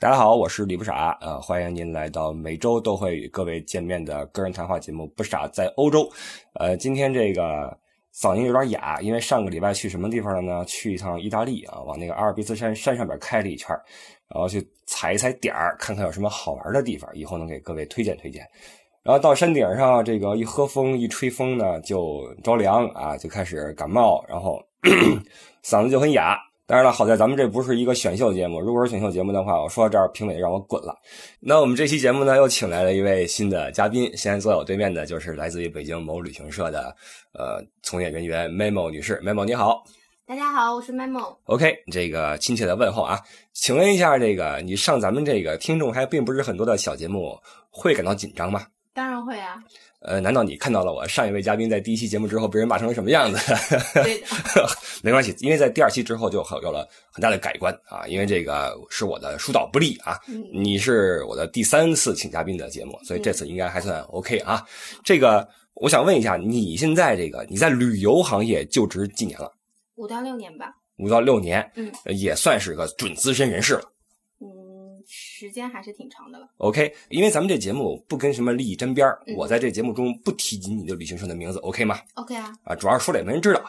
大家好，我是李不傻，呃，欢迎您来到每周都会与各位见面的个人谈话节目《不傻在欧洲》。呃，今天这个嗓音有点哑，因为上个礼拜去什么地方了呢？去一趟意大利啊，往那个阿尔卑斯山山上边开了一圈，然后去踩一踩点儿，看看有什么好玩的地方，以后能给各位推荐推荐。然后到山顶上，这个一喝风一吹风呢，就着凉啊，就开始感冒，然后 嗓子就很哑。当然了，好在咱们这不是一个选秀节目。如果是选秀节目的话，我说到这儿，评委让我滚了。那我们这期节目呢，又请来了一位新的嘉宾。现在坐在我对面的就是来自于北京某旅行社的呃从业人员 Memo 女士。Memo 你好，大家好，我是 Memo。OK，这个亲切的问候啊，请问一下，这个你上咱们这个听众还并不是很多的小节目，会感到紧张吗？当然会啊。呃，难道你看到了我上一位嘉宾在第一期节目之后被人骂成了什么样子？对的，没关系，因为在第二期之后就有了很大的改观啊。因为这个是我的疏导不力啊，你是我的第三次请嘉宾的节目，所以这次应该还算 OK 啊。这个我想问一下，你现在这个你在旅游行业就职几年了？五到六年吧。五到六年，嗯，也算是个准资深人士了。时间还是挺长的了。OK，因为咱们这节目不跟什么利益沾边儿，嗯我在这节目中不提及你的旅行社的名字，OK 吗？OK 啊，啊，主要是说了也没人知道。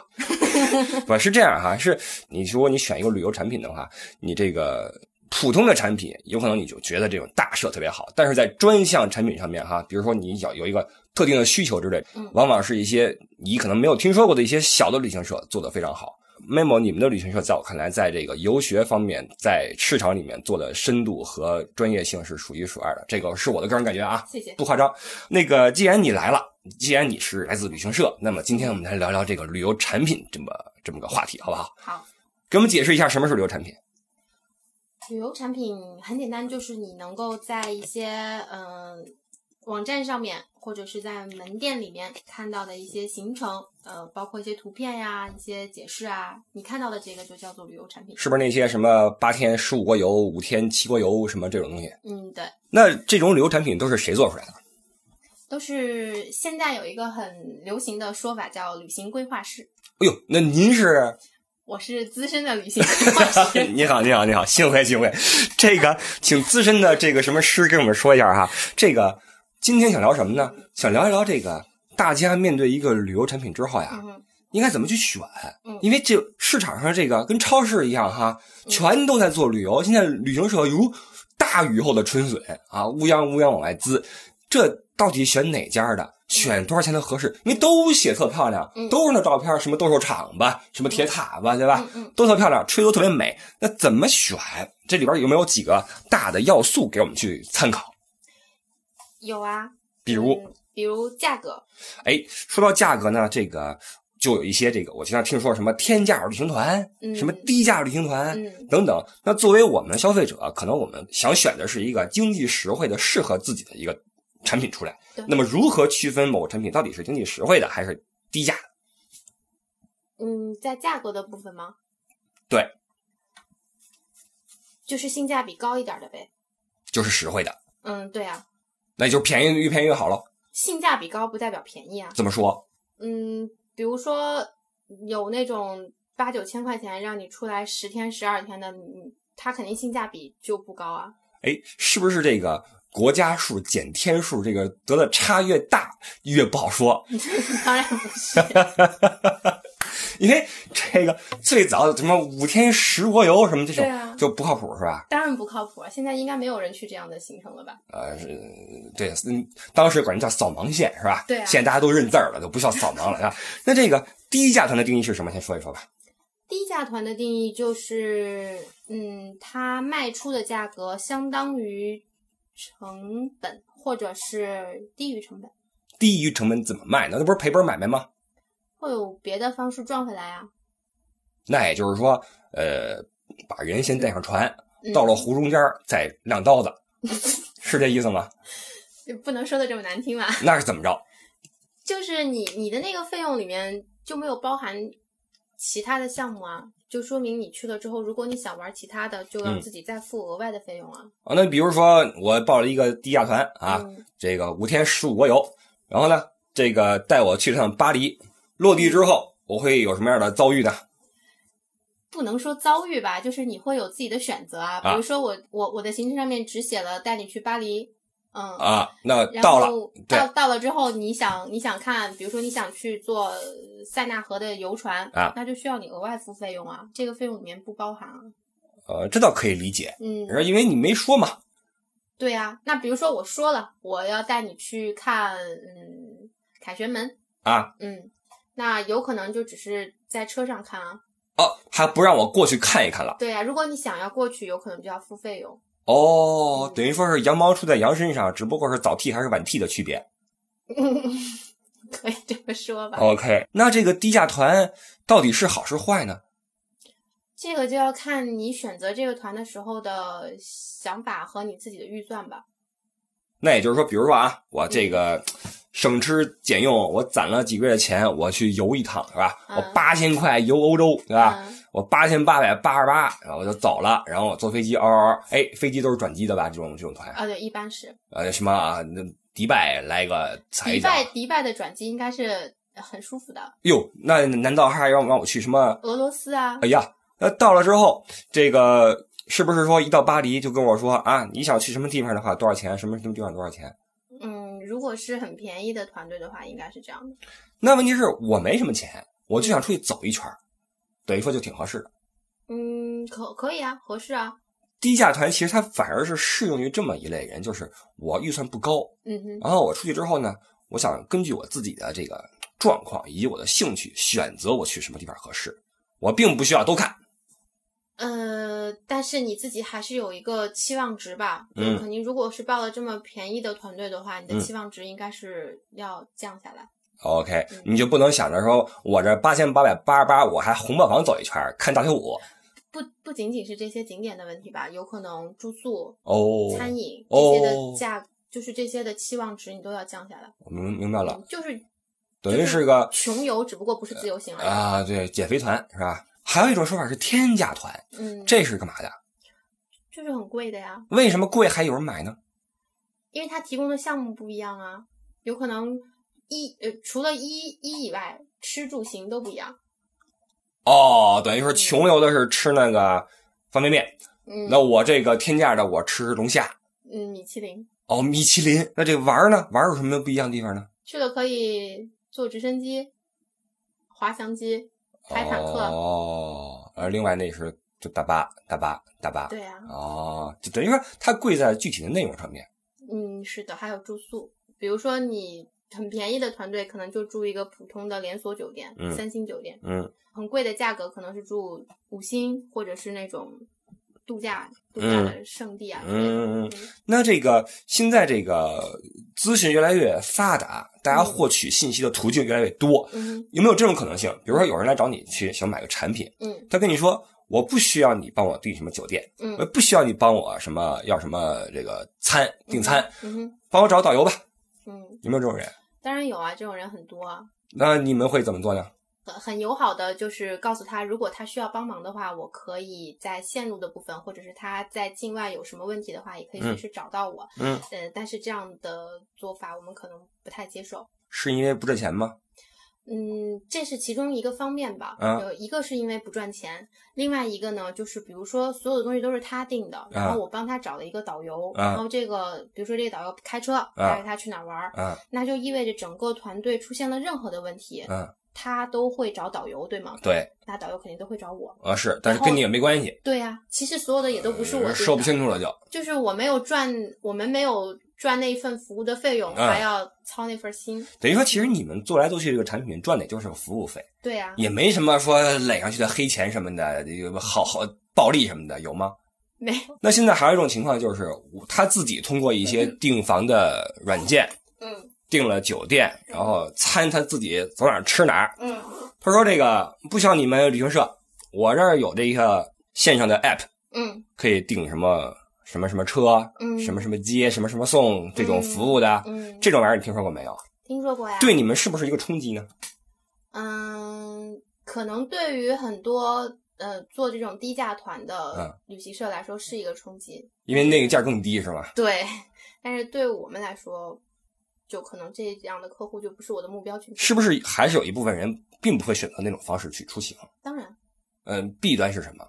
不是这样哈，是你如果你选一个旅游产品的话，你这个普通的产品有可能你就觉得这种大社特别好，但是在专项产品上面哈，比如说你要有一个特定的需求之类嗯，往往是一些你可能没有听说过的一些小的旅行社做得非常好。Memo，你们的旅行社在我看来，在这个游学方面，在市场里面做的深度和专业性是数一数二的，这个是我的个人感觉啊。谢谢。不夸张。那个，既然你来了，既然你是来自旅行社，那么今天我们来聊聊这个旅游产品这么这么个话题，好不好？好，给我们解释一下什么是旅游产品。旅游产品很简单，就是你能够在一些嗯、呃网站上面，或者是在门店里面看到的一些行程，呃，包括一些图片呀、一些解释啊，你看到的这个就叫做旅游产品。是不是那些什么八天十五国游、五天七国游什么这种东西？嗯，对，那这种旅游产品都是谁做出来的？都是现在有一个很流行的说法叫旅行规划师。哎呦，那您是？我是资深的旅行规划师。你好，你好，你好，幸会，幸会。这个，请资深的这个什么师跟我们说一下哈。这个今天想聊什么呢？想聊一聊这个大家面对一个旅游产品之后呀，嗯，应该怎么去选？嗯因为这市场上这个跟超市一样哈，全都在做旅游。现在旅行社如大雨后的春笋啊，乌泱乌泱往外滋。这到底选哪家的？选多少钱的合适？因为都写特漂亮，嗯都是那照片，什么斗兽场吧，什么铁塔吧，对吧？都特漂亮，吹都特别美。那怎么选？这里边有没有几个大的要素给我们去参考？有啊，比如，嗯比如价格，哎，说到价格呢，这个就有一些这个，我经常听说什么天价旅行团，嗯什么低价旅行团、嗯等等。那作为我们消费者，可能我们想选的是一个经济实惠的、适合自己的一个产品出来。那么，如何区分某个产品到底是经济实惠的还是低价的？嗯，在价格的部分吗？对，就是性价比高一点的呗。就是实惠的，嗯，对啊，那就是便宜越便宜越好了。性价比高不代表便宜啊。怎么说？嗯，比如说有那种八九千块钱让你出来十天十二天的，嗯，它肯定性价比就不高啊。哎，是不是这个国家数减天数，这个得的差越大越不好说？当然不是。因为这个最早什么五天十国游什么这种、啊就不靠谱是吧？当然不靠谱啊！现在应该没有人去这样的行程了吧？呃，是对，嗯，当时管人叫扫盲线是吧？对啊现在大家都认字儿了，都不叫扫盲了啊。那这个低价团的定义是什么？先说一说吧。低价团的定义就是，嗯，它卖出的价格相当于成本，或者是低于成本，低于成本怎么卖呢？那不是赔本买卖吗？会有别的方式赚回来啊。那也就是说，呃，把人先带上船嗯到了湖中间再亮刀子，是这意思吗？就不能说的这么难听吧。那是怎么着？就是你你的那个费用里面就没有包含其他的项目啊，就说明你去了之后，如果你想玩其他的，就要嗯自己再付额外的费用啊。啊，那比如说我报了一个低价团啊，嗯这个五天十五国游，然后呢，这个带我去趟巴黎，落地之后我会有什么样的遭遇呢？不能说遭遇吧，就是你会有自己的选择啊。比啊如说我我我的行程上面只写了带你去巴黎，嗯，啊，那到了，到到了之后，你想你想看，比如说你想去坐呃塞纳河的游船啊那就需要你额外付费用啊，这个费用里面不包含啊。呃，这倒可以理解，嗯，因为你没说嘛。对呀、那比如说我说了，我要带你去看嗯凯旋门，啊，嗯，那有可能就只是在车上看啊。哦，还不让我过去看一看了。对呀、如果你想要过去，有可能就要付费用。哦，等于说是羊毛出在羊身上，只不过是早剃还是晚剃的区别。可以这么说吧。OK，那这个低价团到底是好是坏呢？这个就要看你选择这个团的时候的想法和你自己的预算吧。那也就是说，比如说啊，我这个省吃俭用，我攒了几个月的钱，我去游一趟，是吧？嗯我八千块游欧洲，对吧？嗯我八千八百八十八，然后我就走了，然后我坐飞机，嗷嗷嗷，哎，飞机都是转机的吧？这种这种团，啊，对，一般是呃，什么啊，那迪拜来个踩一脚，迪拜，迪拜的转机应该是很舒服的。哟，那难道还让让我去什么？俄罗斯啊，哎呀，那到了之后，这个是不是说一到巴黎就跟我说啊，你想去什么地方的话多少钱？什么什么地方多少钱？嗯，如果是很便宜的团队的话，应该是这样的。那问题是我没什么钱，我就想出去走一圈儿，等于说就挺合适的。嗯，可可以啊，合适啊。低价团其实它反而是适用于这么一类人，就是我预算不高，嗯哼，然后我出去之后呢，我想根据我自己的这个状况以及我的兴趣选择我去什么地方合适，我并不需要都看。呃，但是你自己还是有一个期望值吧？嗯就肯定如果是报了这么便宜的团队的话，你的嗯期望值应该是要降下来。OK，嗯你就不能想着说我这八千八百八十八，我还红磨坊走一圈看大跳舞不不仅仅是这些景点的问题吧，有可能住宿、哦。餐饮哦这些的价，就是这些的期望值你都要降下来。我明明白了嗯，就是等于是个穷游，只不过不是自由行而已。啊，对，减肥团是吧？还有一种说法是天价团，嗯，这是干嘛的？就是很贵的呀，为什么贵还有人买呢？因为它提供的项目不一样啊，有可能一呃除了一一以外，吃住行都不一样。哦，等于说穷游的是吃那个方便面，嗯，那我这个天价的我吃龙虾。嗯，米其林哦，米其林，那这玩呢？玩有什么不一样的地方呢？去了可以坐直升机、滑翔机、开坦克。哦，而另外那是就大巴、大巴、大巴。对啊，哦，就等于说它贵在具体的内容上面。嗯，是的，还有住宿，比如说你很便宜的团队，可能就住一个普通的连锁酒店，嗯三星酒店，嗯，很贵的价格可能是住五星或者是那种度假度假的圣地啊。嗯嗯嗯那这个现在这个资讯越来越发达，大家获取信息的途径越来越多，嗯有没有这种可能性？比如说有人来找你去想买个产品，嗯他跟你说我不需要你帮我订什么酒店，嗯我不需要你帮我什么要什么这个餐订餐，嗯哼帮我找导游吧，嗯，有没有这种人？当然有啊，这种人很多啊。那你们会怎么做呢？很很友好的，就是告诉他，如果他需要帮忙的话，我可以在线路的部分，或者是他在境外有什么问题的话，也可以随时找到我。嗯，呃，但是这样的做法我们可能不太接受。是因为不赚钱吗？嗯，这是其中一个方面吧。啊呃，一个是因为不赚钱，另外一个呢，就是比如说所有的东西都是他定的，然后我帮他找了一个导游，啊然后这个比如说这个导游开车带着他去哪儿玩那就意味着整个团队出现了任何的问题，嗯，他都会找导游，对吗？对，那导游肯定都会找我。啊是，但是跟你也没关系，对呀、其实所有的也都不是我说不清楚了就。就是我没有赚，我们没有赚那一份服务的费用，嗯还要操那份心。等于说，其实你们做来做去，这个产品赚的也就是个服务费，对呀、也没什么说垒上去的黑钱什么的，好好暴利什么的，有吗？没有，那现在还有一种情况就是，他自己通过一些订房的软件嗯订了酒店，然后餐他自己走哪儿吃哪儿。嗯他说这个不需要你们旅行社，我这儿有这个线上的 app，嗯可以订什么什么什么车，嗯，什么什么接，什么什么送这种服务的，嗯，这种玩意儿你听说过没有？听说过呀。对你们是不是一个冲击呢？嗯，可能对于很多呃做这种低价团嗯的旅行社来说是一个冲击，因为那个价更低是吧？对。但是对我们来说，就可能这样的客户就不是我的目标群体。是不是还是有一部分人并不会选择那种方式去出行？当然，嗯，弊端是什么？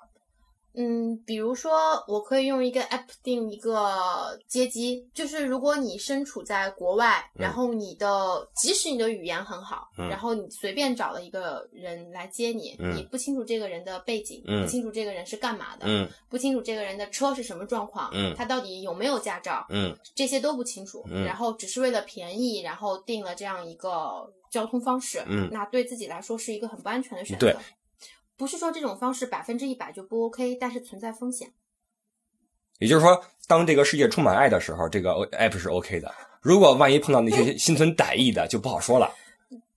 嗯，比如说，我可以用一个 app 定一个接机，就是如果你身处在国外，嗯然后你的即使你的语言很好，嗯然后你随便找了一个人来接你，嗯你不清楚这个人的背景，嗯不清楚这个人是干嘛的，嗯不清楚这个人的车是什么状况，嗯他到底有没有驾照，嗯这些都不清楚，嗯然后只是为了便宜，然后定了这样一个交通方式，嗯那对自己来说是一个很不安全的选择。对不是说这种方式百分之一百就不 OK，但是存在风险。也就是说，当这个世界充满爱的时候，这个 app 是 OK 的。如果万一碰到那些心存歹意的，就不好说了。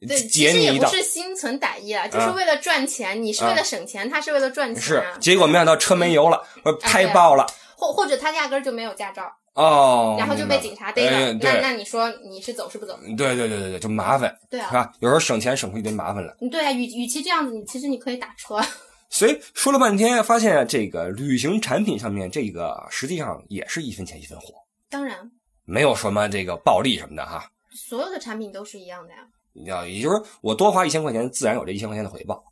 对，截其实你也不是心存歹意啊，就是啊为了赚钱。你是为了省钱，他是为了赚钱是啊。，结果没想到车没油了，我拍爆了。或或者他压根儿就没有驾照，哦，然后就被警察逮了。那那你说你是走是不走？对对对对对，就麻烦，对啊，是吧？有时候省钱省出一堆麻烦来。对啊，与与其这样子，你其实你可以打车。所以说了半天，发现这个旅行产品上面，这个实际上也是一分钱一分货，当然，没有什么这个暴利什么的哈。所有的产品都是一样的呀。你知道，也就是说，我多花一千块钱，自然有这一千块钱的回报。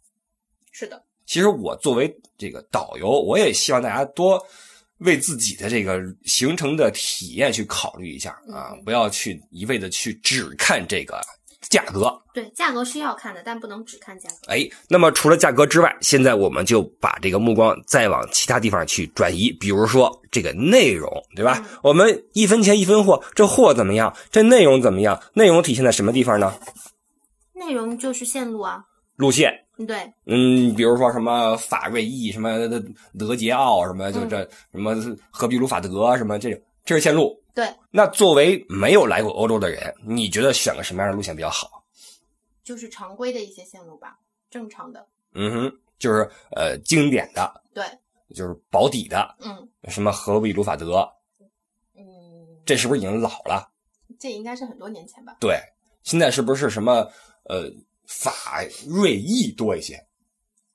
是的，其实我作为这个导游，我也希望大家多为自己的这个形成的体验去考虑一下啊，嗯不要去一味的去只看这个价格。对，价格是要看的，但不能只看价格。哎，那么除了价格之外，现在我们就把这个目光再往其他地方去转移，比如说这个内容，对吧？嗯我们一分钱一分货，这货怎么样？这内容怎么样？内容体现在什么地方呢？内容就是线路啊，路线，对，嗯，比如说什么法瑞意，什么德德捷奥，什么就嗯这什么荷比鲁法德，什么这种，这是线路。对，那作为没有来过欧洲的人，你觉得选个什么样的路线比较好？就是常规的一些线路吧，正常的。嗯哼，就是呃经典的，对，就是保底的，嗯什么荷比鲁法德，嗯，这是不是已经老了？这应该是很多年前吧。对，现在是不是什么呃法瑞意多一些？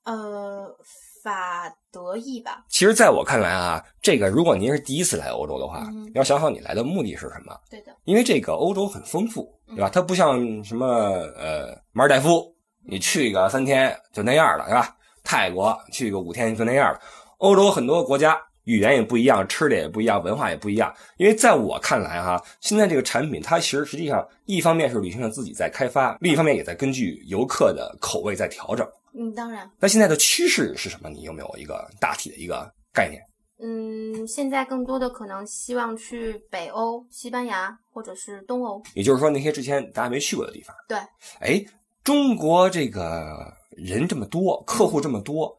呃，法德意吧，其实，在我看来啊，这个如果您是第一次来欧洲的话，嗯要想好你来的目的是什么。对的，因为这个欧洲很丰富，嗯对吧？它不像什么呃马尔代夫，你去个三天就那样了，对吧？泰国去个五天就那样了。欧洲很多国家语言也不一样，吃的也不一样，文化也不一样。因为在我看来哈，现在这个产品它其实实际上一方面是旅行社自己在开发，另一方面也在根据游客的口味在调整。嗯，当然，那现在的趋势是什么？你有没有一个大体的一个概念？嗯，现在更多的可能希望去北欧、西班牙或者是东欧。也就是说，那些之前大家没去过的地方。对，哎，中国这个人这么多，客户这么多，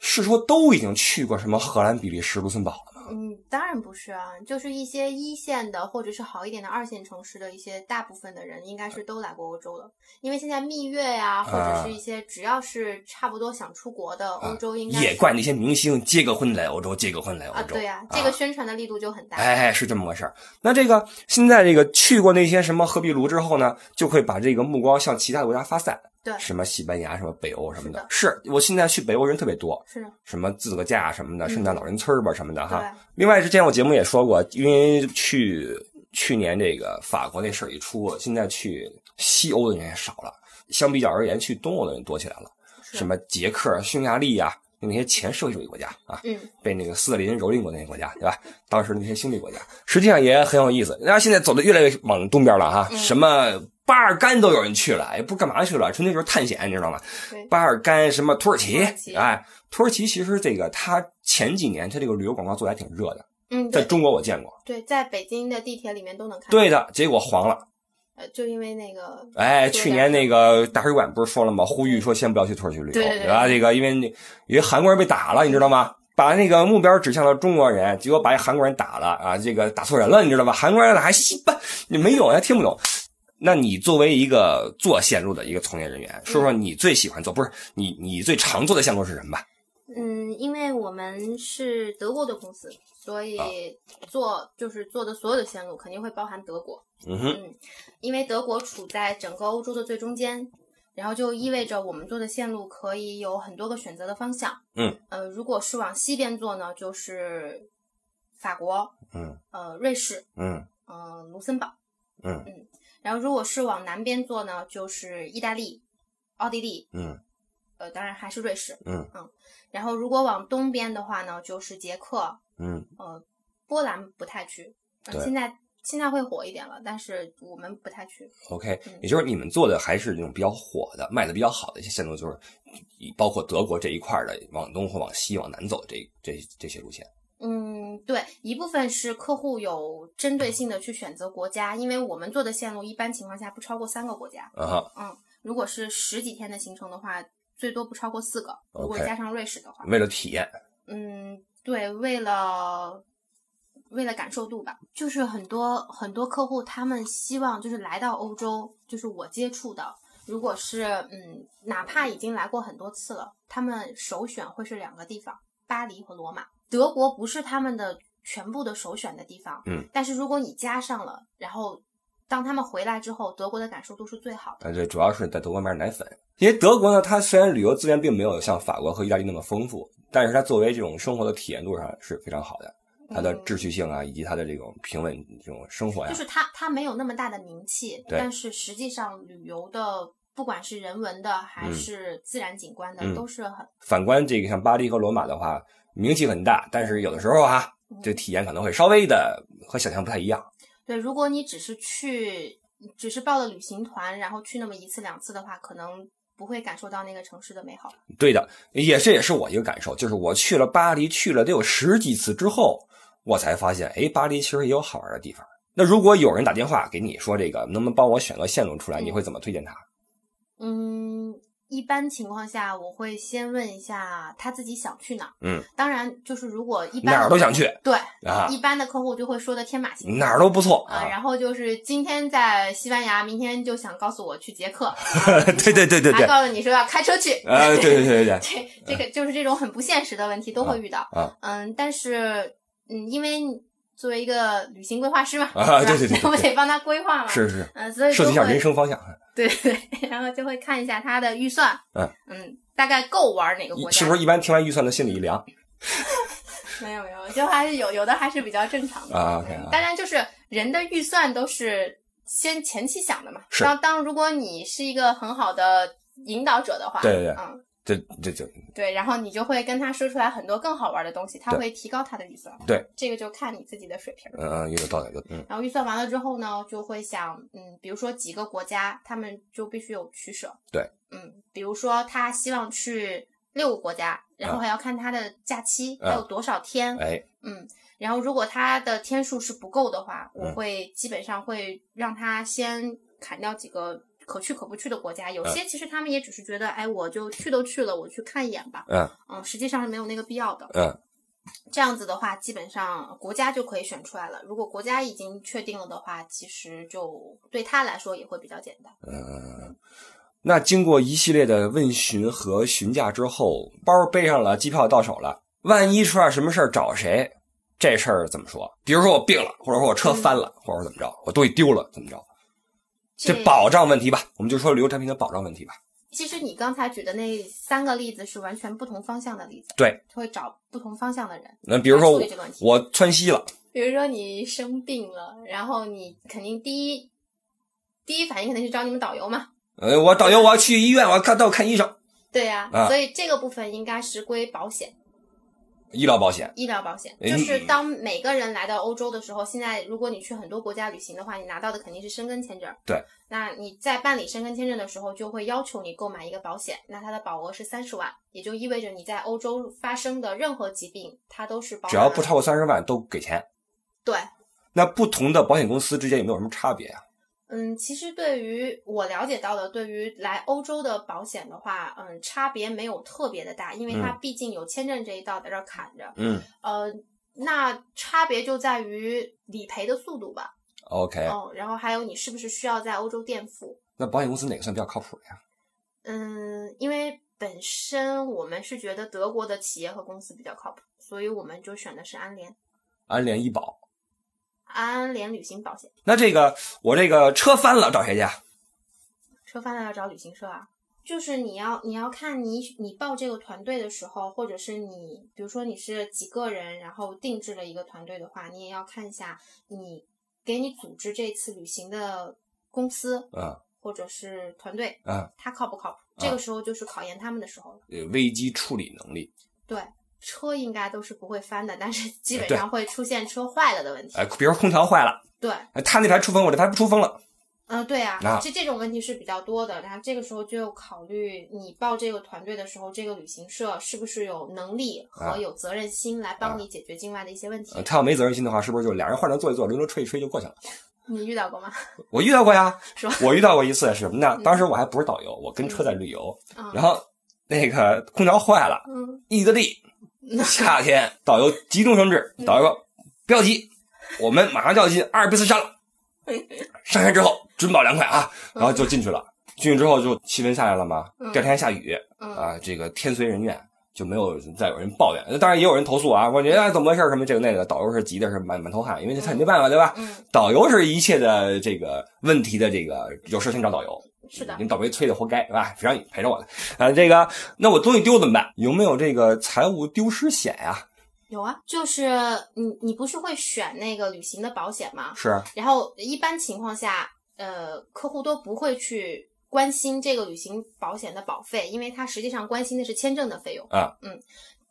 是说都已经去过什么荷兰、比利时、卢森堡了吗？嗯，当然不是啊，就是一些一线的或者是好一点的二线城市的一些大部分的人，应该是都来过欧洲了。因为现在蜜月呀、或者是一些只要是差不多想出国的欧洲，应该是也怪那些明星结个婚来欧洲，结个婚来欧啊，洲。对呀、这个宣传的力度就很大。哎哎，是这么回事儿。那这个现在这个去过那些什么荷比卢之后呢，就会把这个目光向其他的国家发散，对什么西班牙、什么北欧什么的。是我现在去北欧人特别多，是的，什么自个驾什么的，嗯圣诞老人村儿吧什么的哈。另外，之前我节目也说过，因为去去年这个法国那事儿一出，现在去西欧的人也少了，相比较而言，去东欧的人多起来了。是什么捷克、匈牙利呀、那些前社会主义国家啊，嗯，被那个斯大林蹂躏过那些国家，对吧？当时那些兄弟国家，实际上也很有意思。然后现在走的越来越往东边了哈，嗯什么巴尔干都有人去了，也不干嘛去了，纯粹就是探险，你知道吗？巴尔干什么土耳其哎，土耳其其实这个它前几年它这个旅游广告做的还挺热的，嗯，在中国我见过。对，在北京的地铁里面都能看到。对的，结果黄了。呃，就因为那个，哎，去年那个大使馆不是说了吗？呼吁说先不要去土耳其旅游，对对对吧？这个因为因为韩国人被打了，你知道吗？把那个目标指向了中国人，结果把韩国人打了啊！这个打错人了，你知道吧？韩国人还西班，你没有，还听不懂。那你作为一个做线路的一个从业人员，说说你最喜欢做，不是你你最常做的线路是什么吧？嗯，因为我们是德国的公司，所以做就是做的所有的线路肯定会包含德国。嗯哼，嗯，因为德国处在整个欧洲的最中间，然后就意味着我们做的线路可以有很多个选择的方向。嗯，呃，如果是往西边做呢，就是法国，嗯呃，瑞士，嗯呃，卢森堡。嗯嗯然后如果是往南边做呢，就是意大利、奥地利，嗯呃，当然还是瑞士。嗯嗯然后如果往东边的话呢，就是捷克，嗯呃，波兰不太去，现在现在会火一点了，但是我们不太去。，OK，嗯也就是你们做的还是那种比较火的、卖的比较好的一些线路，就是以包括德国这一块儿的往东或往西、往南走这这这些路线。嗯，对，一部分是客户有针对性的去选择国家，因为我们做的线路一般情况下不超过三个国家。啊，嗯，如果是十几天的行程的话，最多不超过四个。如果加上瑞士的话，为了体验，嗯，对，为了为了感受度吧，就是很多很多客户他们希望就是来到欧洲，就是我接触的，如果是嗯，哪怕已经来过很多次了，他们首选会是两个地方，巴黎和罗马。德国不是他们的全部的首选的地方，嗯，但是如果你加上了，然后当他们回来之后，德国的感受度是最好的。呃，对，主要是在德国买奶粉，因为德国呢，它虽然旅游资源并没有像法国和意大利那么丰富，但是它作为这种生活的体验度上是非常好的，它的嗯秩序性啊，以及它的这种平稳这种生活呀就，是它它没有那么大的名气，但是实际上旅游的不管是人文的还嗯是自然景观的，嗯都是很反观这个像巴黎和罗马的话，名气很大，但是有的时候哈、这体验可能会稍微的和想象不太一样。对。如果你只是去，只是报了旅行团，然后去那么一次两次的话，可能不会感受到那个城市的美好。对的，也这也是我一个感受，就是我去了巴黎，去了得有十几次之后，我才发现，哎，巴黎其实也有好玩的地方。那如果有人打电话给你说这个，能不能帮我选个线路出来？嗯你会怎么推荐他？嗯，一般情况下，我会先问一下他自己想去哪儿。嗯，当然，就是如果一般哪儿都想去对，啊，一般的客户就会说的天马行空。哪儿都不错啊，啊。然后就是今天在西班牙，明天就想告诉我去捷克，对对对对对，还告诉你说要开车去。啊，对对对对对，这这个就是这种很不现实的问题都会遇到。啊嗯，但是嗯，因为作为一个旅行规划师嘛，啊对对对 对我得帮他规划嘛。是是，嗯，所以设计一下人生方向。对对，然后就会看一下他的预算。嗯嗯，大概够玩哪个国家？是不是一般听完预算的心里一凉 没有没有，就还是有有的还是比较正常的啊当然，就是人的预算都是先前期想的嘛。是当当如果你是一个很好的引导者的话，对对对嗯，这这就对，然后你就会跟他说出来很多更好玩的东西，他会提高他的预算。对，这个就看你自己的水平。嗯嗯有道理，有嗯然后预算完了之后呢，就会想，嗯，比如说几个国家，他们就必须有取舍。对，嗯，比如说他希望去六个国家，然后还要看他的假期、嗯还有多少天。哎嗯，然后如果他的天数是不够的话，我嗯会基本上会让他先砍掉几个可去可不去的国家。有些其实他们也只是觉得，哎，我就去都去了，我去看一眼吧。嗯嗯，实际上是没有那个必要的。嗯这样子的话，基本上国家就可以选出来了。如果国家已经确定了的话，其实就对他来说也会比较简单。嗯。那经过一系列的问询和询价之后，包背上了，机票到手了，万一出点什么事儿找谁？这事儿怎么说？比如说我病了，或者说我车翻了，或者怎么着，我东西丢了，怎么着？这保障问题吧，我们就说旅游产品的保障问题吧。其实你刚才举的那三个例子是完全不同方向的例子，对，会找不同方向的人那比如说我。我窜稀了，比如说你生病了，然后你肯定第一第一反应肯定是找你们导游嘛。呃，我导游我要去医院，我要看带我看医生，对呀、啊所以这个部分应该是归保险。医疗保险。医疗保险，哎就是当每个人来到欧洲的时候，现在如果你去很多国家旅行的话，你拿到的肯定是申根签证。对，那你在办理申根签证的时候，就会要求你购买一个保险，那它的保额是三十万，也就意味着你在欧洲发生的任何疾病，它都是保只要不超过三十万都给钱。对。那不同的保险公司之间有没有什么差别啊？嗯，其实对于我了解到的，对于来欧洲的保险的话，嗯，差别没有特别的大，因为它毕竟有签证这一道在这儿砍着。嗯呃，那差别就在于理赔的速度吧。，OK，哦，然后还有你是不是需要在欧洲垫付？那保险公司哪个算比较靠谱的呀？嗯，因为本身我们是觉得德国的企业和公司比较靠谱，所以我们就选的是安联，安联医保。安联旅行保险。那这个我这个车翻了找谁去？车翻了要找旅行社啊。就是你要你要看你你报这个团队的时候，或者是你比如说你是几个人，然后定制了一个团队的话，你也要看一下你给你组织这次旅行的公司，嗯，或者是团队，嗯，他靠不靠谱？这个时候就是考验他们的时候了。呃，危机处理能力。对，车应该都是不会翻的，但是 基本上会出现车坏了的问题。哎，比如说空调坏了，对，哎他那台出风，我这台不出风了。嗯，对啊啊，这这种问题是比较多的。然后这个时候就考虑你报这个团队的时候，这个旅行社是不是有能力啊和有责任心来帮你解决境外的一些问题呃。他要没责任心的话，是不是就俩人换着坐一坐，轮流吹一吹就过去了？你遇到过吗？我遇到过呀 是吧，我遇到过一次是什么呢？当时我还不是导游，我跟车在旅游，嗯然后那个空调坏了，嗯，意大利 夏天，导游急中生智，导游说不要急，我们马上就要进阿尔卑斯山了。上山之后准保凉快啊，然后就进去了。进去之后就气温下来了嘛，嗯。第二天还下雨嗯。啊，这个天随人愿，就没有再有人抱怨。当然也有人投诉啊，我觉得哎怎么回事什么这个那个，导游是急的是满满头汗，因为他也没办法对吧？嗯，导游是一切的这个问题的这个有事情找导游，是的你。倒霉催的活该是吧？谁让你陪着我的啊？这个那我东西丢怎么办？有没有这个财务丢失险呀、有啊，就是你你不是会选那个旅行的保险吗？是然后一般情况下，呃，客户都不会去关心这个旅行保险的保费，因为他实际上关心的是签证的费用。啊，嗯，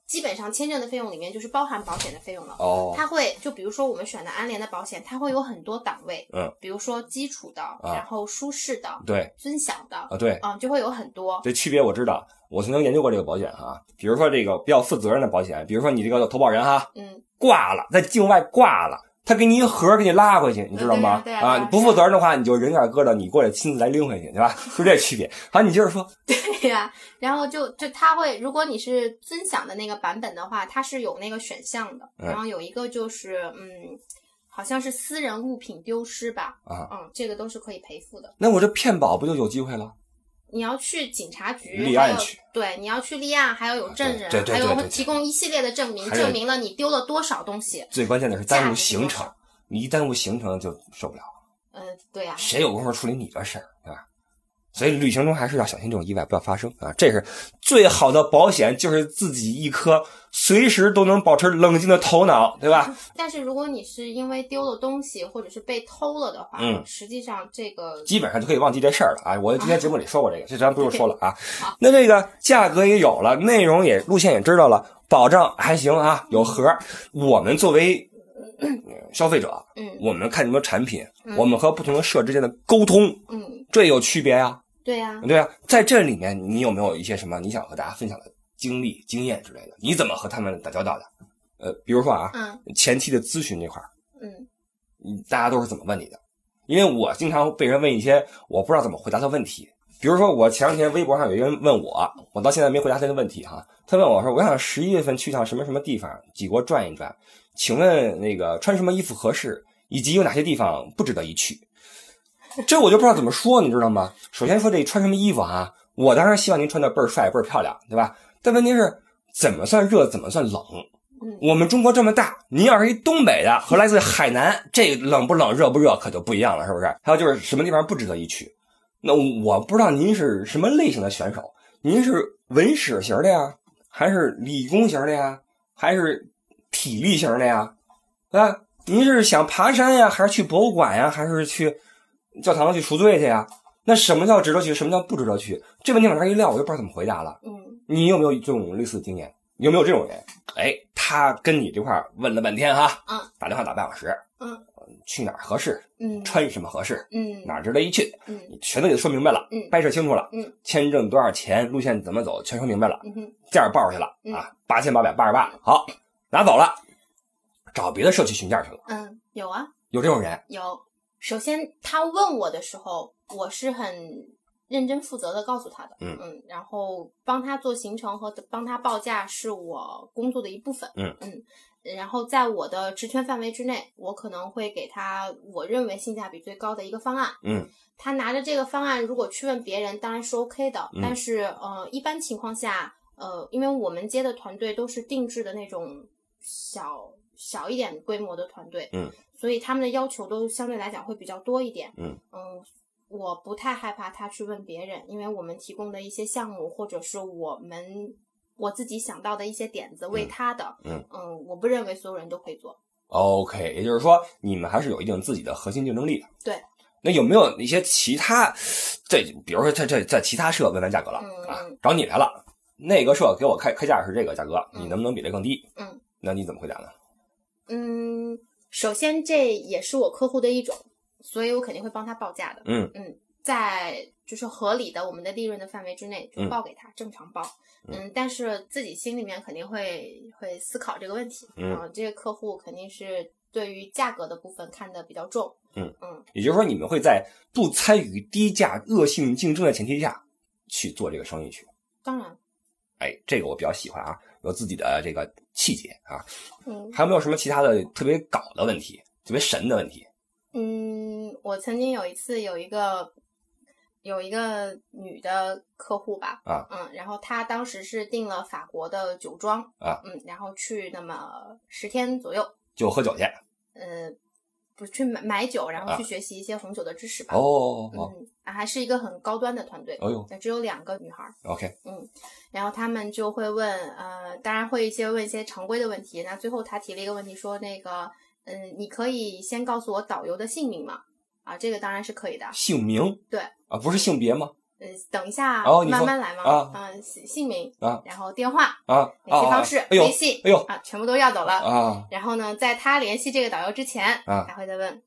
基本上签证的费用里面就是包含保险的费用了。哦，它会就比如说我们选的安联的保险，它会有很多档位，嗯，比如说基础的，然后舒适的，对尊享的，啊，对，嗯，就会有很多。这区别我知道，我曾经研究过这个保险哈。比如说这个比较负责任的保险，比如说你这个投保人哈嗯，挂了，在境外挂了。他给你一盒给你拉回去，你知道吗？对啊对啊对啊你不负责任的话，你就人点疙瘩，你过来亲自来拎回去，对吧？就这区别。好，你接着说。对呀、然后就就他会，如果你是尊享的那个版本的话，它是有那个选项的，嗯然后有一个就是嗯，好像是私人物品丢失吧，啊，嗯，这个都是可以赔付的。那我这骗保不就有机会了？你要去警察局，立案去对，你要去立案，还要有证人，对对对还有提供一系列的证明，证明了你丢了多少东西。最关键的是耽误行程，你一耽误行程就受不了。呃，对呀、谁有功夫处理你的事儿，对吧？所以旅行中还是要小心这种意外不要发生啊！这是最好的保险，就是自己一颗随时都能保持冷静的头脑，对吧？但是如果你是因为丢了东西或者是被偷了的话，嗯实际上这个基本上就可以忘记这事儿了啊！我今天节目里说过这个，这咱不用 说了啊。那这个价格也有了，内容也路线也知道了，保障还行啊，有盒。我们作为呃 消费者，嗯我们看什么产品，嗯我们和不同的社之间的沟通，嗯，这有区别呀、对呀、对啊，在这里面你有没有一些什么你想和大家分享的经历、经验之类的？你怎么和他们打交道的？呃，比如说啊，嗯前期的咨询这块儿，嗯嗯大家都是怎么问你的？因为我经常被人问一些我不知道怎么回答的问题。比如说，我前两天微博上有一个人问我，我到现在没回答他的问题哈。他问我说：“我想十一月份去趟什么什么地方，几国转一转，请问那个穿什么衣服合适，以及有哪些地方不值得一去？”这我就不知道怎么说，你知道吗？首先说这穿什么衣服啊，我当然希望您穿的倍儿帅、倍儿漂亮，对吧？但问题是，怎么算热，怎么算冷？嗯我们中国这么大，您要是一东北的和来自海南，这冷不冷、热不热可就不一样了，是不是？还有就是什么地方不值得一去？那我不知道您是什么类型的选手，您是文史型的呀，还是理工型的呀，还是体力型的呀？啊，您是想爬山呀，还是去博物馆呀，还是去教堂去赎罪去呀？那什么叫值得去？什么叫不值得去？这问题往这一撂，我就不知道怎么回答了。嗯你有没有这种类似的经验？有没有这种人？哎，他跟你这块问了半天哈，嗯，打电话打半小时，嗯，去哪儿合适，嗯穿什么合适，嗯哪儿值得一去，嗯你全都给他说明白了，嗯掰扯清楚了，嗯，签证多少钱，路线怎么走，全说明白了，价报出去了嗯啊，八千八百八十八，好，拿走了，找别的社区询价去了，嗯，有啊有这种人，有。首先他问我的时候，我是很认真负责的告诉他的，嗯然后帮他做行程和帮他报价是我工作的一部分，嗯嗯，然后在我的职权范围之内，我可能会给他我认为性价比最高的一个方案。嗯，他拿着这个方案，如果去问别人，当然是 OK 的。嗯但是呃，一般情况下，呃，因为我们接的团队都是定制的那种小小一点规模的团队，嗯，所以他们的要求都相对来讲会比较多一点。嗯嗯我不太害怕他去问别人，因为我们提供的一些项目，或者是我们我自己想到的一些点子为他的，嗯嗯我不认为所有人都可以做。OK，也就是说你们还是有一定自己的核心竞争力的。对。那有没有一些其他，这比如说这这在其他社问完价格了、嗯啊，找你来了，那个社给我开开价是这个价格，嗯你能不能比这更低？嗯，那你怎么回答呢？嗯，首先这也是我客户的一种，所以我肯定会帮他报价的。嗯嗯，在就是合理的我们的利润的范围之内，就嗯报给他，正常报。嗯嗯，但是自己心里面肯定会会思考这个问题。嗯啊，这个客户肯定是对于价格的部分看得比较重。嗯嗯，也就是说，你们会在不参与低价恶性竞争的前提下去做这个生意去。当然，哎，这个我比较喜欢啊，有自己的这个气节啊。嗯还有没有什么其他的特别搞的问题，特别神的问题？嗯，我曾经有一次有一个有一个女的客户吧，啊嗯，然后她当时是订了法国的酒庄啊，嗯，然后去那么十天左右，就喝酒去。呃，不是去买买酒，然后啊去学习一些红酒的知识吧。哦哦嗯，还是一个很高端的团队，哦呦那只有两个女孩儿，，OK，嗯然后他们就会问，呃，当然会一些问一些常规的问题。那最后他提了一个问题，说那个，嗯，你可以先告诉我导游的姓名吗？啊，这个当然是可以的。姓名对啊，不是性别吗？呃，等一下，哦你说慢慢来嘛。啊嗯，姓姓名啊，然后电话、啊，联系方式、啊哎呦微信，哎呦啊，全部都要走了。啊然后呢，在他联系这个导游之前，啊还会再问。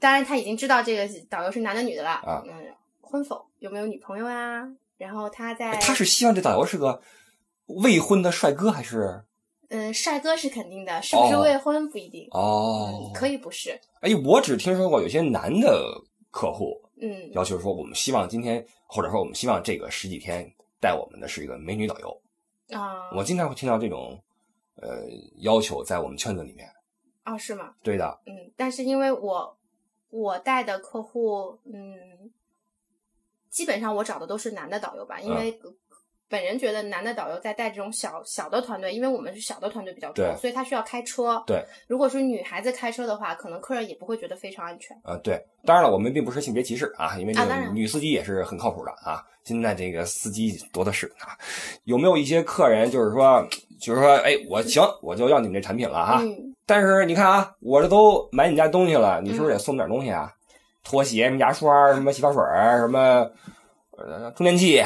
当然，他已经知道这个导游是男的女的了。啊嗯，婚否？有没有女朋友呀？然后他在，他是希望这导游是个未婚的帅哥还是？嗯，帅哥是肯定的，是不是哦未婚不一定。哦嗯，可以不是。哎，我只听说过有些男的客户嗯要求说，我们希望今天，或者说我们希望这个十几天带我们的是一个美女导游。啊，我经常会听到这种呃要求在我们圈子里面。啊是吗？对的，嗯，但是因为我我带的客户，嗯，基本上我找的都是男的导游吧，因为本人觉得男的导游在带这种小小的团队，因为我们是小的团队比较多，所以他需要开车。对，如果是女孩子开车的话，可能客人也不会觉得非常安全。呃，对，当然了，我们并不是性别歧视啊，因为女司机也是很靠谱的啊。现在这个司机多的是啊，有没有一些客人就是说，就是说，哎，我行，我就要你们这产品了哈。嗯，但是你看啊，我这都买你家东西了，你是不是得送点东西啊？拖鞋、什么牙刷、什么洗发水、什么呃充电器、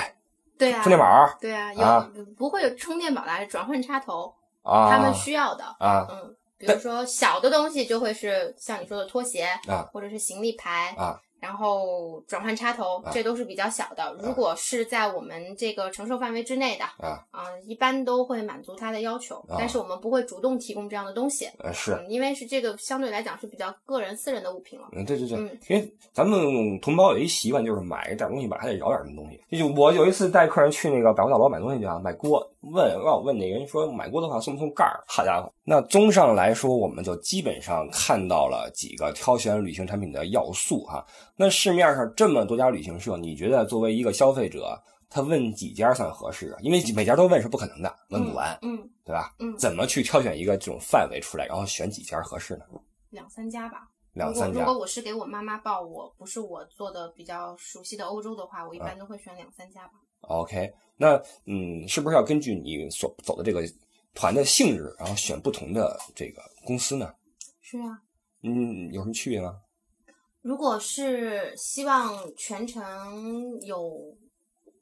对啊，充电宝对啊，啊。有不会有充电宝来，转换插头，啊，他们需要的。啊。嗯，比如说小的东西就会是像你说的拖鞋啊。或者是行李牌啊，然后转换插头啊，这都是比较小的。如果是在我们这个承受范围之内的，啊，一般都会满足他的要求，啊但是我们不会主动提供这样的东西。呃是，嗯，因为是这个相对来讲是比较个人私人的物品了。嗯，对对对，嗯因为咱们同胞有一习惯，就是买点东西吧，还得饶点什么东西。就我有一次带客人去那个百货大楼买东西去啊，买锅，问让我问那个人说买锅的话送不送盖儿？好家伙！那综上来说，我们就基本上看到了几个挑选旅行产品的要素哈。那市面上这么多家旅行社，你觉得作为一个消费者，他问几家算合适啊？因为每家都问是不可能的，问不完，嗯，对吧？嗯怎么去挑选一个这种范围出来，然后选几家合适呢？两三家吧。两三家如果如果我是给我妈妈报，我不是我做的比较熟悉的欧洲的话，我一般都会选两三家吧。OK，那嗯，是不是要根据你所走的这个团的性质，然后选不同的这个公司呢？是啊，嗯，有什么区别吗？如果是希望全程有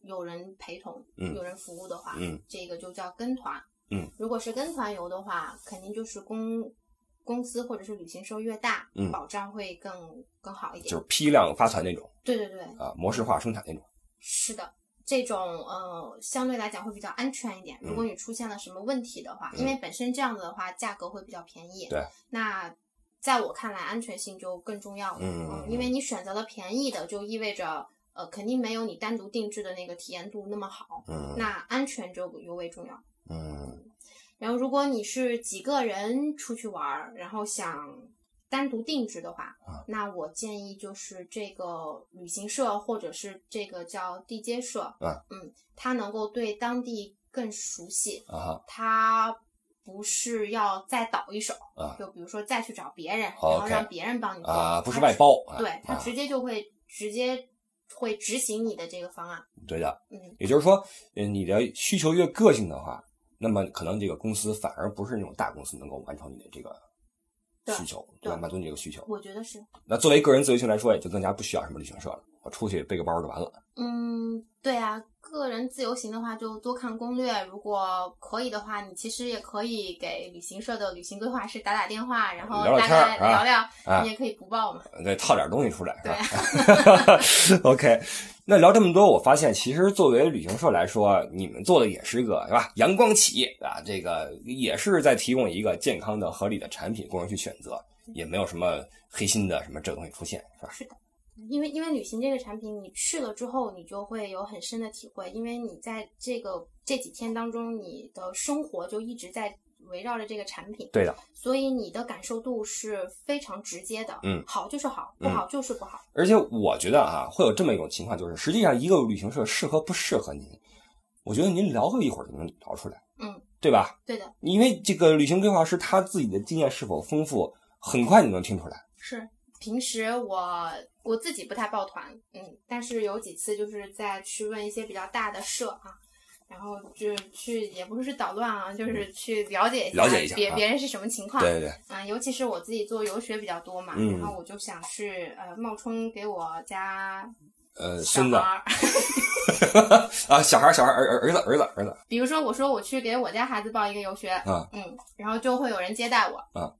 有人陪同、嗯有人服务的话，嗯这个就叫跟团。嗯，如果是跟团游的话，肯定就是公公司或者是旅行社越大，嗯保障会更更好一点。就是批量发团那种对对对，啊，模式化生产那种。是的。这种呃，相对来讲会比较安全一点。嗯如果你出现了什么问题的话，嗯因为本身这样子的话，价格会比较便宜。对。那在我看来，安全性就更重要了。嗯因为你选择了便宜的，就意味着呃，肯定没有你单独定制的那个体验度那么好。嗯那安全就尤为重要。嗯然后如果你是几个人出去玩儿，然后想单独定制的话，啊。那我建议就是这个旅行社或者是这个叫地接社，啊。嗯，他能够对当地更熟悉，啊哈。它不是要再倒一手，啊。就比如说再去找别人，然后让别人帮你做啊，不是外包，啊对，它啊直。接就会直接会执行你的这个方案，对的，嗯，也就是说，呃，你的需求越个性的话，那么可能这个公司反而不是那种大公司能够完成你的这个对需求，对满足你这个需求。我觉得是。那作为个人自由行来说，也就更加不需要什么旅行社了，我出去背个包就完了。嗯，对啊，个人自由行的话就多看攻略。如果可以的话，你其实也可以给旅行社的旅行规划师打打电话，然后聊聊聊聊，啊你也可以不报嘛。对，套点东西出来，是对吧？OK，那聊这么多，我发现其实作为旅行社来说，你们做的也是一个是吧？阳光企业啊，这个也是在提供一个健康的、合理的产品供人去选择，也没有什么黑心的什么这个东西出现，是吧？是的，因为因为旅行这个产品，你去了之后，你就会有很深的体会，因为你在这个这几天当中，你的生活就一直在围绕着这个产品，对的，所以你的感受度是非常直接的。嗯，好就是好，不好就是不好。而且我觉得啊，会有这么一种情况，就是实际上一个旅行社适合不适合您，我觉得您聊个一会儿就能聊出来，嗯，对吧？对的，因为这个旅行规划师他自己的经验是否丰富，很快你能听出来。是。平时我我自己不太抱团，嗯，但是有几次就是在去问一些比较大的社啊，然后就去也不是捣乱啊，就是去了解一下了解一下啊别别人是什么情况，对对对，嗯，尤其是我自己做游学比较多嘛，嗯然后我就想去呃冒充给我家呃，小孙子 啊，小孩儿小孩儿儿儿儿子儿子儿子。比如说我说我去给我家孩子报一个游学，啊嗯，然后就会有人接待我，啊，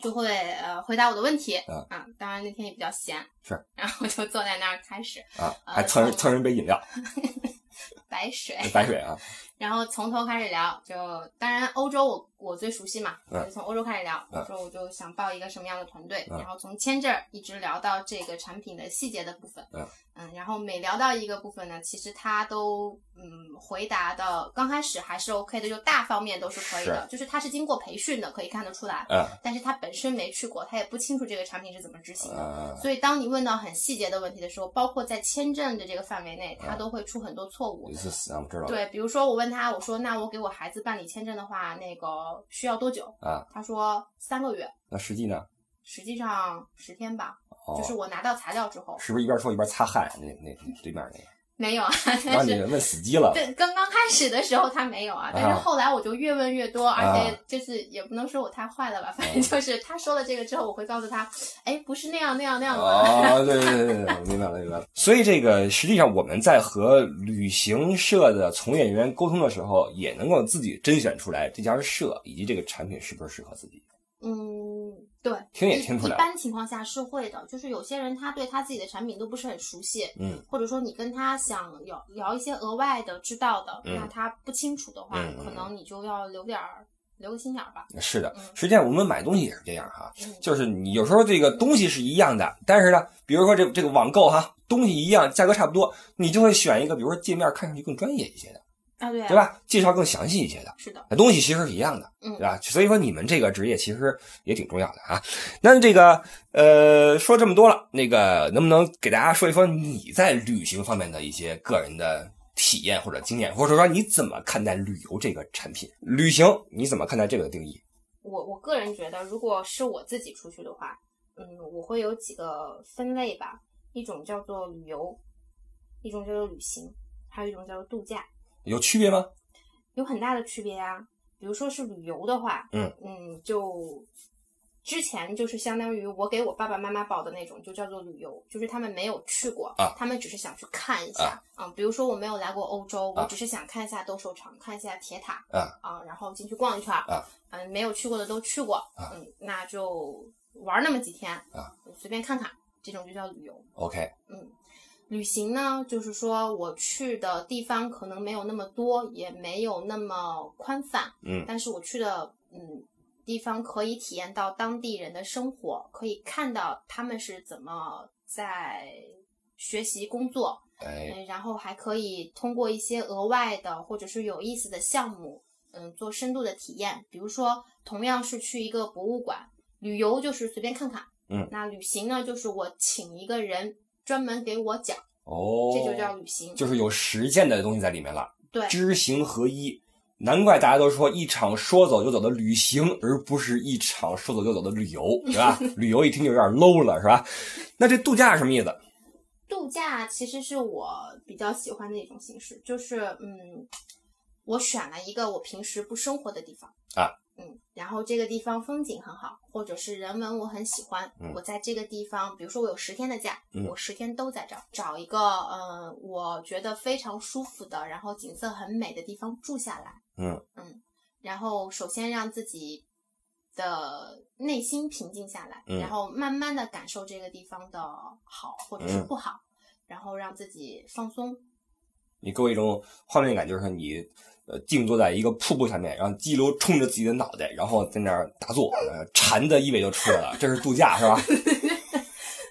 就会呃回答我的问题，啊。当然那天也比较闲，是，然后我就坐在那儿开始啊，呃还蹭人蹭人杯饮料 白水，白水啊，然后从头开始聊，就当然欧洲我我最熟悉嘛，就从欧洲开始聊。嗯我说我就想报一个什么样的团队，嗯然后从签证一直聊到这个产品的细节的部分。嗯然后每聊到一个部分呢，其实他都嗯回答的刚开始还是 OK 的，就大方面都是可以的，就是他是经过培训的，可以看得出来。嗯但是他本身没去过，他也不清楚这个产品是怎么执行的。嗯，所以，当你问到很细节的问题的时候，包括在签证的这个范围内，嗯他都会出很多错误。是死啊，我知道对，比如说我问他，我说那我给我孩子办理签证的话，那个需要多久？啊，他说三个月，那实际呢？实际上十天吧，哦，就是我拿到材料之后，是不是一边说一边擦汗？那那那对面那个，没有啊，然 但是。问死机了，对，刚刚开始的时候他没有啊，但是后来我就越问越多，而且就是也不能说我太坏了吧，反正就是他说了这个之后，我会告诉他，哎，不是那样那样那样的。哦，对对对对明白了明白了。所以这个实际上我们在和旅行社的从业人员沟通的时候，也能够自己甄选出来这家社以及这个产品是不是适合自己。嗯，对，听也一听出来一般情况下是会的，就是有些人他对他自己的产品都不是很熟悉，嗯或者说你跟他想聊聊一些额外的知道的，嗯那他不清楚的话，可能你就要留点儿留个心眼儿吧。是的嗯，实际上我们买东西也是这样哈，嗯，就是你有时候这个东西是一样的，但是呢，比如说这这个网购哈，东西一样，价格差不多，你就会选一个，比如说界面看上去更专业一些的，啊对啊，对？吧？介绍更详细一些的。是的，那东西其实是一样的，嗯对吧？所以说你们这个职业其实也挺重要的啊。那这个呃，说这么多了，那个能不能给大家说一说你在旅行方面的一些个人的体验或者经验，或者说你怎么看待旅游这个产品？旅行你怎么看待这个定义？我我个人觉得，如果是我自己出去的话，嗯，我会有几个分类吧，一种叫做旅游，一种叫做旅行，还有一种叫做度假。有区别吗？有很大的区别啊。比如说是旅游的话，嗯嗯，就之前就是相当于我给我爸爸妈妈报的那种，就叫做旅游，就是他们没有去过，啊他们只是想去看一下，嗯，比如说我没有来过欧洲，啊我只是想看一下斗兽场，看一下铁塔，啊然后进去逛一圈，啊，嗯，没有去过的都去过，啊嗯，那就玩那么几天，啊，随便看看，这种就叫旅游。，OK，嗯，旅行呢，就是说我去的地方可能没有那么多，也没有那么宽泛，嗯。但是我去的嗯地方可以体验到当地人的生活，可以看到他们是怎么在学习工作，哎，嗯，然后还可以通过一些额外的或者是有意思的项目嗯做深度的体验。比如说，同样是去一个博物馆，旅游就是随便看看，嗯，那旅行呢，就是我请一个人专门给我讲，哦，这就叫旅行。就是有实践的东西在里面了，对，知行合一。难怪大家都说一场说走就走的旅行，而不是一场说走就走的旅游，是吧？旅游一听就有点 low 了，是吧？那这度假是什么意思？度假其实是我比较喜欢的一种形式，就是嗯，我选了一个我平时不生活的地方啊，嗯，然后这个地方风景很好，或者是人文我很喜欢，嗯我在这个地方，比如说我有十天的假，嗯我十天都在这儿，找一个呃我觉得非常舒服的，然后景色很美的地方住下来，嗯嗯，然后首先让自己的内心平静下来，嗯然后慢慢的感受这个地方的好或者是不好，然后让自己放松。你给我一种画面感，就是你呃静坐在一个瀑布下面，然后激流冲着自己的脑袋，然后在那儿打坐，呃禅的意味就出来了，这是度假是吧？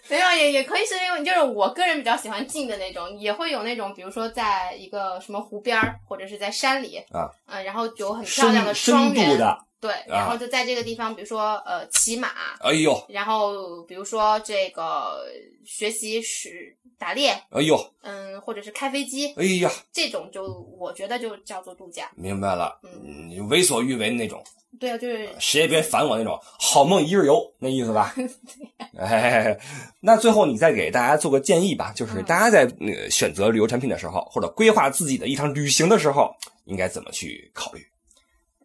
没有，也也可以是因为就是我个人比较喜欢静的那种，也会有那种，比如说在一个什么湖边儿，或者是在山里啊，嗯、然后有很漂亮的深庄园，深度的，对，然后就在这个地方，比如说呃骑马，哎呦然后比如说这个学习是打猎，哎呦嗯，或者是开飞机，哎呀，这种就我觉得就叫做度假。明白了，嗯嗯，为所欲为的那种。对啊，就是谁也别烦我那种，好梦一日游那意思吧？哎，那最后你再给大家做个建议吧，就是嗯大家在那个选择旅游产品的时候，或者规划自己的一场旅行的时候，应该怎么去考虑？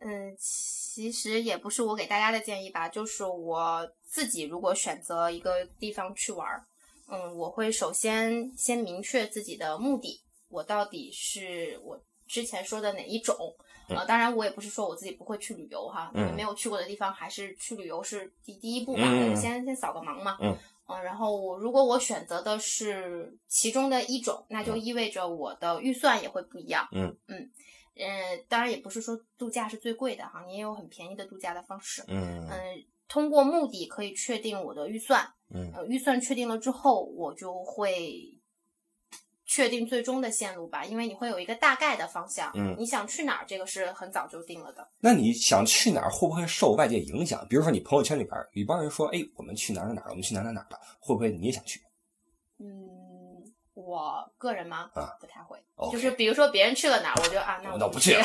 嗯，其实也不是我给大家的建议吧，就是我自己如果选择一个地方去玩儿，嗯，我会首先先明确自己的目的，我到底是我之前说的哪一种。呃，当然，我也不是说我自己不会去旅游哈，因为嗯没有去过的地方，还是去旅游是第第一步嘛，嗯先先扫个盲嘛。嗯呃然后我如果我选择的是其中的一种，那就意味着我的预算也会不一样。嗯嗯，呃，当然也不是说度假是最贵的哈，你也有很便宜的度假的方式。嗯嗯、通过目的可以确定我的预算，嗯呃，预算确定了之后，我就会确定最终的线路吧，因为你会有一个大概的方向。嗯你想去哪儿，这个是很早就定了的。那你想去哪儿，会不会受外界影响？比如说你朋友圈里边有一帮人说，哎，我们去哪儿哪儿哪儿，我们去哪儿哪儿哪儿了，会不会你也想去？嗯，我个人吗？啊不太会。就是比如说别人去了哪儿，我就啊，那我就那我不去了。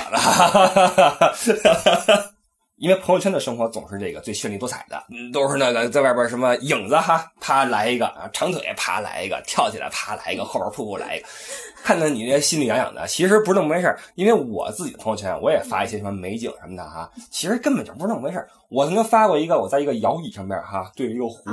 因为朋友圈的生活总是这个最绚丽多彩的，嗯，都是那个在外边什么影子哈，啪来一个啊，长腿啪来一个，跳起来啪来一个，后边瀑布来一个，看得你这心里痒痒的。其实不是那么回事儿因为我自己的朋友圈我也发一些什么美景什么的哈，其实根本就不是那么回事儿我曾经发过一个，我在一个摇椅上面哈，对着一个湖，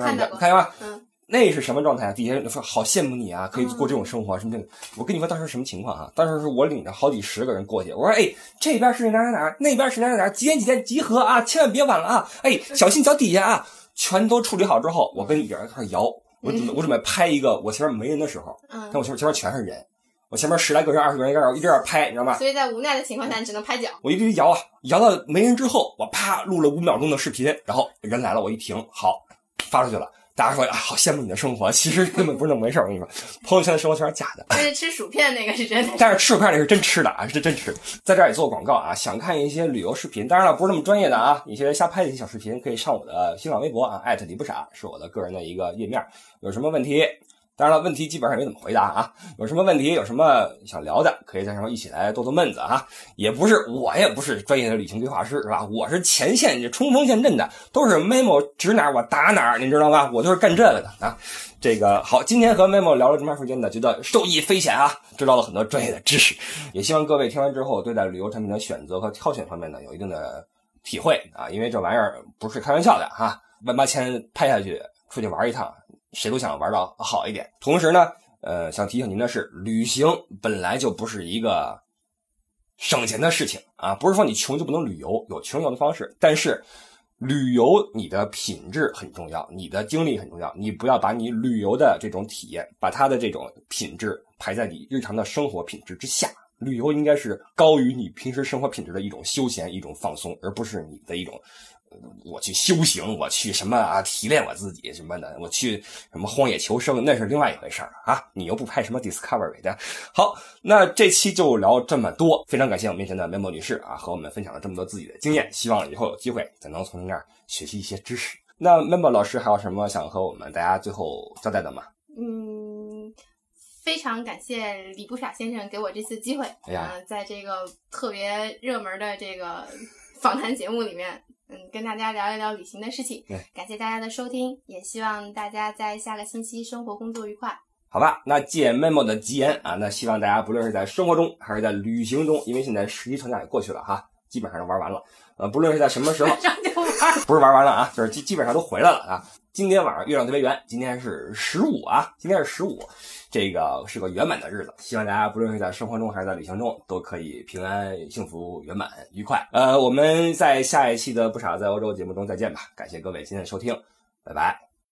看到过看见吗？嗯那是什么状态啊？底下人说好羡慕你啊，可以过这种生活，什么这个。我跟你说当时什么情况啊？当时是我领着好几十个人过去，我说哎，这边是哪哪哪儿，那边是哪哪哪儿，几点几点集合啊，千万别晚了啊！哎，小心脚底下啊！全都处理好之后，我跟一人开始摇，我准备 我准备拍一个我前面没人的时候，但嗯，我前面前面全是人，我前面十来个人、二十个人，一直在一直在拍，你知道吗？所以在无奈的情况下，你只能拍脚。我一直摇啊，摇到没人之后，我啪录了五秒钟的视频，然后人来了，我一停，好，发出去了。大家说啊，好羡慕你的生活，其实根本不是那么回事儿。我跟你说，朋友圈的生活全是假的。但是吃薯片那个是真的。但是吃薯片那是真吃的啊，是真吃。在这儿也做广告啊，想看一些旅游视频，当然了，不是那么专业的啊，一些瞎拍的一些小视频，可以上我的新浪微博啊，艾特李不傻，是我的个人的一个页面。有什么问题？当然了，问题基本上没怎么回答啊。有什么问题，有什么想聊的，可以在上面一起来逗逗闷子哈。也不是我也不是专业的旅行规划师是吧？我是前线冲锋陷阵的，都是 memo 指哪我打哪儿，你知道吧？我就是干这个的啊。这个好，今天和 memo 聊了这么长时间呢，觉得受益匪浅啊，知道了很多专业的知识，也希望各位听完之后，对待旅游产品的选择和挑选方面呢，有一定的体会啊，因为这玩意儿不是开玩笑的哈，万八千拍下去，出去玩一趟，谁都想玩到好一点。同时呢，呃，想提醒您的是，旅行本来就不是一个省钱的事情啊，不是说你穷就不能旅游，有穷游的方式，但是。旅游你的品质很重要，你的经历很重要，你不要把你旅游的这种体验，把它的这种品质排在你日常的生活品质之下。旅游应该是高于你平时生活品质的一种休闲、一种放松，而不是你的一种我去修行，我去什么啊提炼我自己什么的，我去什么荒野求生，那是另外一回事儿啊！你又不拍什么 Discovery 的。好，那这期就聊这么多，非常感谢我们面前的 Memo 女士啊，和我们分享了这么多自己的经验，希望以后有机会咱能从您这儿学习一些知识。那 Memo 老师还有什么想和我们大家最后交代的吗？嗯，非常感谢李不傻先生给我这次机会，哎呀嗯、在这个特别热门的这个访谈节目里面，嗯，跟大家聊一聊旅行的事情对。感谢大家的收听，也希望大家在下个星期生活工作愉快。好吧，那借 Memo 的吉言啊，那希望大家不论是在生活中还是在旅行中，因为现在十一长假也过去了哈，基本上都玩完了。呃，不论是在什么时候。不是玩完了啊，就是基基本上都回来了啊。今天晚上月亮特别圆，今天是十五啊，今天是十五，这个是个圆满的日子。希望大家不论是在生活中还是在旅行中，都可以平安、幸福、圆满、愉快。呃，我们在下一期的不傻在欧洲节目中再见吧。感谢各位今天的收听，拜拜。